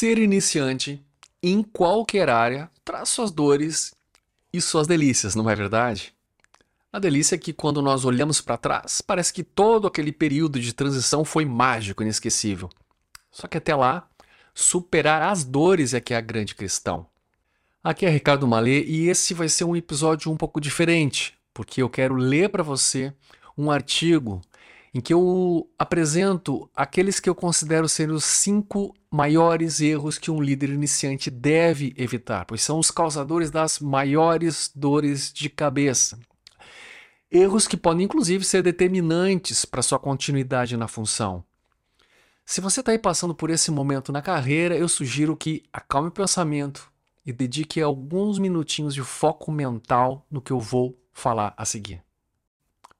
Ser iniciante em qualquer área traz suas dores e suas delícias, não é verdade? A delícia é que quando nós olhamos para trás, parece que todo aquele período de transição foi mágico, inesquecível. Só que até lá, superar as dores é que é a grande questão. Aqui é Ricardo Malê e esse vai ser um episódio um pouco diferente, porque eu quero ler para você um artigo em que eu apresento aqueles que eu considero ser os cinco maiores erros que um líder iniciante deve evitar, pois são os causadores das maiores dores de cabeça. Erros que podem inclusive ser determinantes para sua continuidade na função. Se você está aí passando por esse momento na carreira, eu sugiro que acalme o pensamento e dedique alguns minutinhos de foco mental no que eu vou falar a seguir.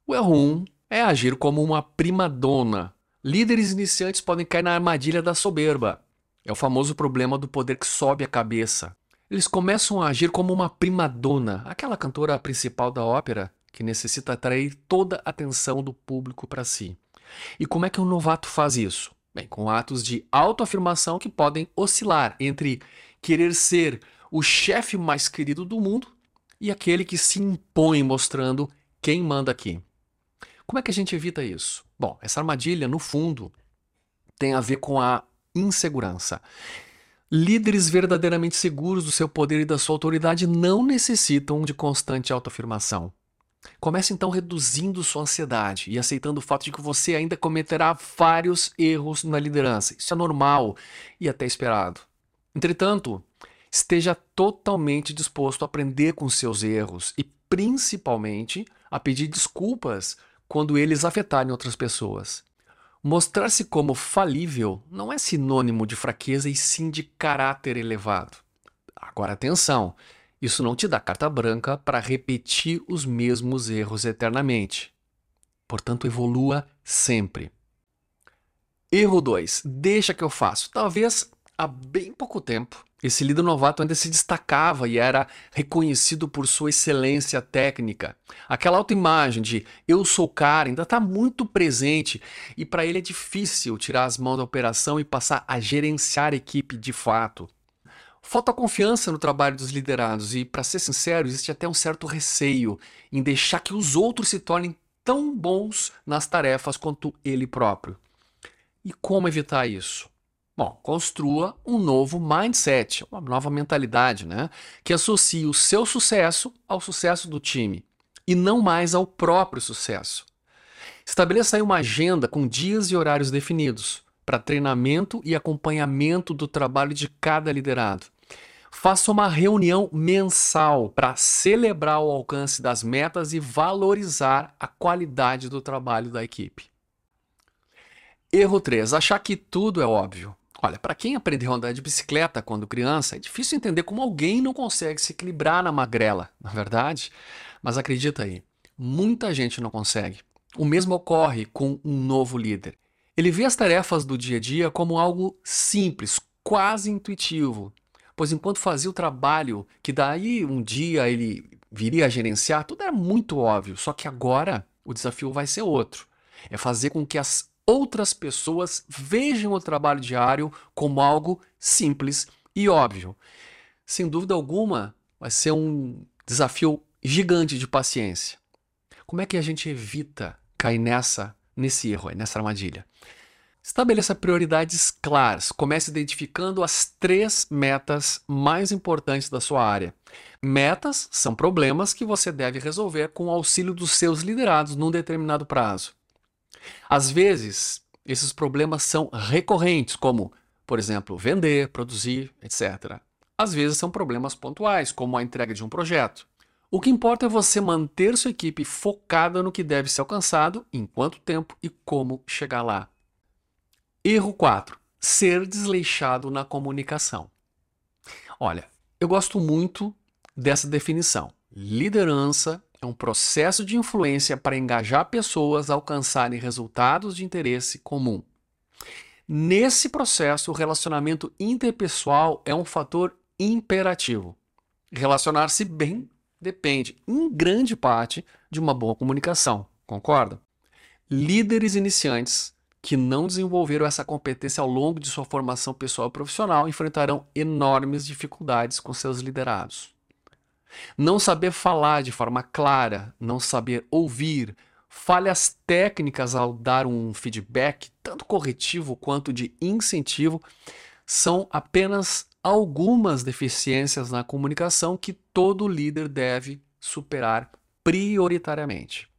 O erro 1 um é agir como uma prima-dona. Líderes iniciantes podem cair na armadilha da soberba. É o famoso problema do poder que sobe a cabeça. Eles começam a agir como uma prima-dona, aquela cantora principal da ópera que necessita atrair toda a atenção do público para si. E como é que um novato faz isso? Bem, com atos de autoafirmação que podem oscilar entre querer ser o chefe mais querido do mundo e aquele que se impõe mostrando quem manda aqui. Como é que a gente evita isso? Bom, essa armadilha, no fundo, tem a ver com a insegurança. Líderes verdadeiramente seguros do seu poder e da sua autoridade não necessitam de constante autoafirmação. Comece então reduzindo sua ansiedade e aceitando o fato de que você ainda cometerá vários erros na liderança. Isso é normal e até esperado. Entretanto, esteja totalmente disposto a aprender com seus erros e, principalmente, a pedir desculpas quando eles afetarem outras pessoas. Mostrar-se como falível não é sinônimo de fraqueza e sim de caráter elevado. Agora, atenção! Isso não te dá carta branca para repetir os mesmos erros eternamente. Portanto, evolua sempre. Erro 2. Deixa que eu faço. Talvez há bem pouco tempo esse líder novato ainda se destacava e era reconhecido por sua excelência técnica. Aquela autoimagem de eu sou cara ainda está muito presente e para ele é difícil tirar as mãos da operação e passar a gerenciar a equipe de fato. Falta confiança no trabalho dos liderados e, para ser sincero, existe até um certo receio em deixar que os outros se tornem tão bons nas tarefas quanto ele próprio. E como evitar isso? Bom, construa um novo mindset, uma nova mentalidade, né? Que associe o seu sucesso ao sucesso do time e não mais ao próprio sucesso. Estabeleça aí uma agenda com dias e horários definidos para treinamento e acompanhamento do trabalho de cada liderado. Faça uma reunião mensal para celebrar o alcance das metas e valorizar a qualidade do trabalho da equipe. Erro 3. Achar que tudo é óbvio. Olha, para quem aprendeu a andar de bicicleta quando criança, é difícil entender como alguém não consegue se equilibrar na magrela, na é verdade? Mas acredita aí, muita gente não consegue. O mesmo ocorre com um novo líder. Ele vê as tarefas do dia a dia como algo simples, quase intuitivo, pois enquanto fazia o trabalho que daí um dia ele viria a gerenciar, tudo era muito óbvio, só que agora o desafio vai ser outro. É fazer com que as outras pessoas vejam o trabalho diário como algo simples e óbvio. Sem dúvida alguma, vai ser um desafio gigante de paciência. Como é que a gente evita cair nessa nesse erro, nessa armadilha? Estabeleça prioridades claras. Comece identificando as três metas mais importantes da sua área. Metas são problemas que você deve resolver com o auxílio dos seus liderados num determinado prazo. Às vezes, esses problemas são recorrentes, como, por exemplo, vender, produzir, etc. Às vezes são problemas pontuais, como a entrega de um projeto. O que importa é você manter sua equipe focada no que deve ser alcançado, em quanto tempo e como chegar lá. Erro 4. Ser desleixado na comunicação. Olha, eu gosto muito dessa definição. Liderança é um processo de influência para engajar pessoas a alcançarem resultados de interesse comum. Nesse processo, o relacionamento interpessoal é um fator imperativo. Relacionar-se bem depende, em grande parte, de uma boa comunicação. Concorda? Líderes iniciantes que não desenvolveram essa competência ao longo de sua formação pessoal e profissional enfrentarão enormes dificuldades com seus liderados. Não saber falar de forma clara, não saber ouvir, falhas técnicas ao dar um feedback, tanto corretivo quanto de incentivo, são apenas algumas deficiências na comunicação que todo líder deve superar prioritariamente.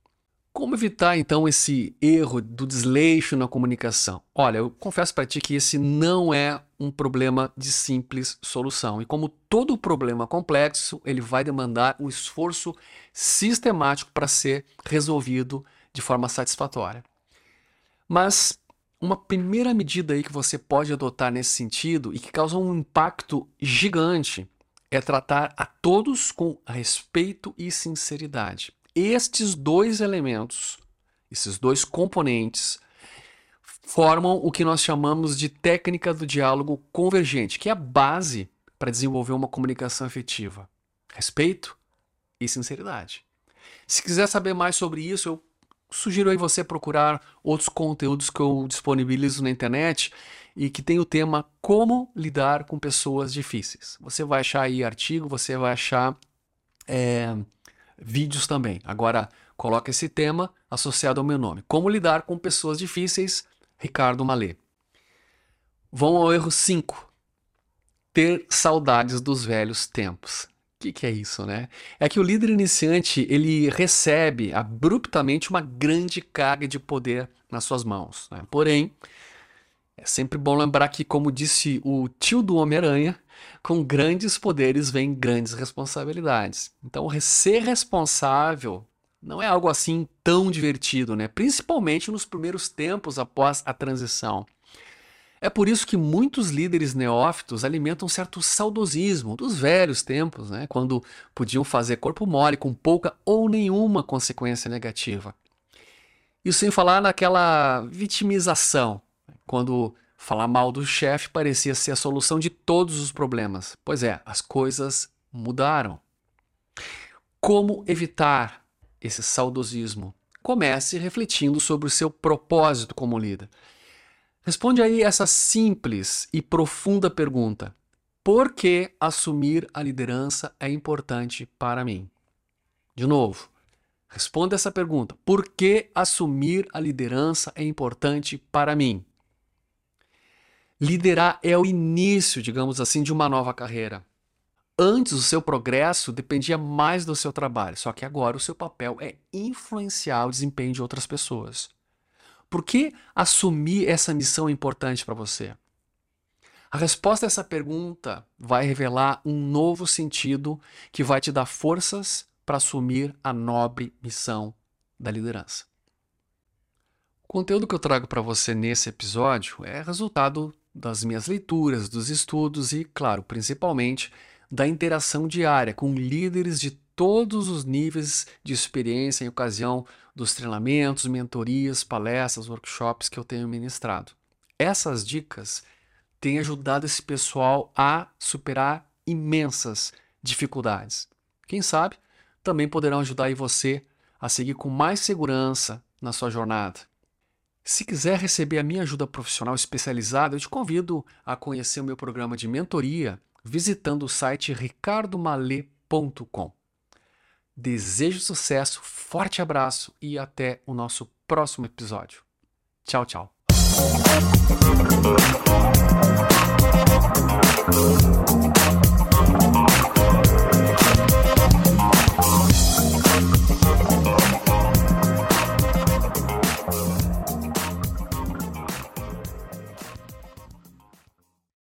Como evitar então esse erro do desleixo na comunicação? Olha, eu confesso para ti que esse não é um problema de simples solução. E como todo problema complexo, ele vai demandar um esforço sistemático para ser resolvido de forma satisfatória. Mas uma primeira medida aí que você pode adotar nesse sentido e que causa um impacto gigante é tratar a todos com respeito e sinceridade. Estes dois elementos, esses dois componentes, formam o que nós chamamos de técnica do diálogo convergente, que é a base para desenvolver uma comunicação efetiva. Respeito e sinceridade. Se quiser saber mais sobre isso, eu sugiro aí você procurar outros conteúdos que eu disponibilizo na internet e que tem o tema Como lidar com pessoas difíceis. Você vai achar aí artigo, você vai achar é, vídeos também. Agora, coloca esse tema associado ao meu nome. Como lidar com pessoas difíceis, Ricardo Malê. Vão ao erro 5. Ter saudades dos velhos tempos. O que, que é isso, né? É que o líder iniciante ele recebe abruptamente uma grande carga de poder nas suas mãos. Né? Porém, é sempre bom lembrar que, como disse o tio do Homem-Aranha, com grandes poderes vem grandes responsabilidades. Então, ser responsável não é algo assim tão divertido, né? Principalmente nos primeiros tempos após a transição. É por isso que muitos líderes neófitos alimentam um certo saudosismo dos velhos tempos, né? quando podiam fazer corpo mole com pouca ou nenhuma consequência negativa. Isso sem falar naquela vitimização, quando Falar mal do chefe parecia ser a solução de todos os problemas. Pois é, as coisas mudaram. Como evitar esse saudosismo? Comece refletindo sobre o seu propósito como líder. Responde aí essa simples e profunda pergunta: Por que assumir a liderança é importante para mim? De novo, responda essa pergunta: Por que assumir a liderança é importante para mim? Liderar é o início, digamos assim, de uma nova carreira. Antes, o seu progresso dependia mais do seu trabalho, só que agora o seu papel é influenciar o desempenho de outras pessoas. Por que assumir essa missão importante para você? A resposta a essa pergunta vai revelar um novo sentido que vai te dar forças para assumir a nobre missão da liderança. O conteúdo que eu trago para você nesse episódio é resultado das minhas leituras, dos estudos e, claro, principalmente da interação diária com líderes de todos os níveis de experiência em ocasião dos treinamentos, mentorias, palestras, workshops que eu tenho ministrado. Essas dicas têm ajudado esse pessoal a superar imensas dificuldades. Quem sabe também poderão ajudar você a seguir com mais segurança na sua jornada. Se quiser receber a minha ajuda profissional especializada, eu te convido a conhecer o meu programa de mentoria visitando o site ricardomale.com. Desejo sucesso, forte abraço e até o nosso próximo episódio. Tchau, tchau.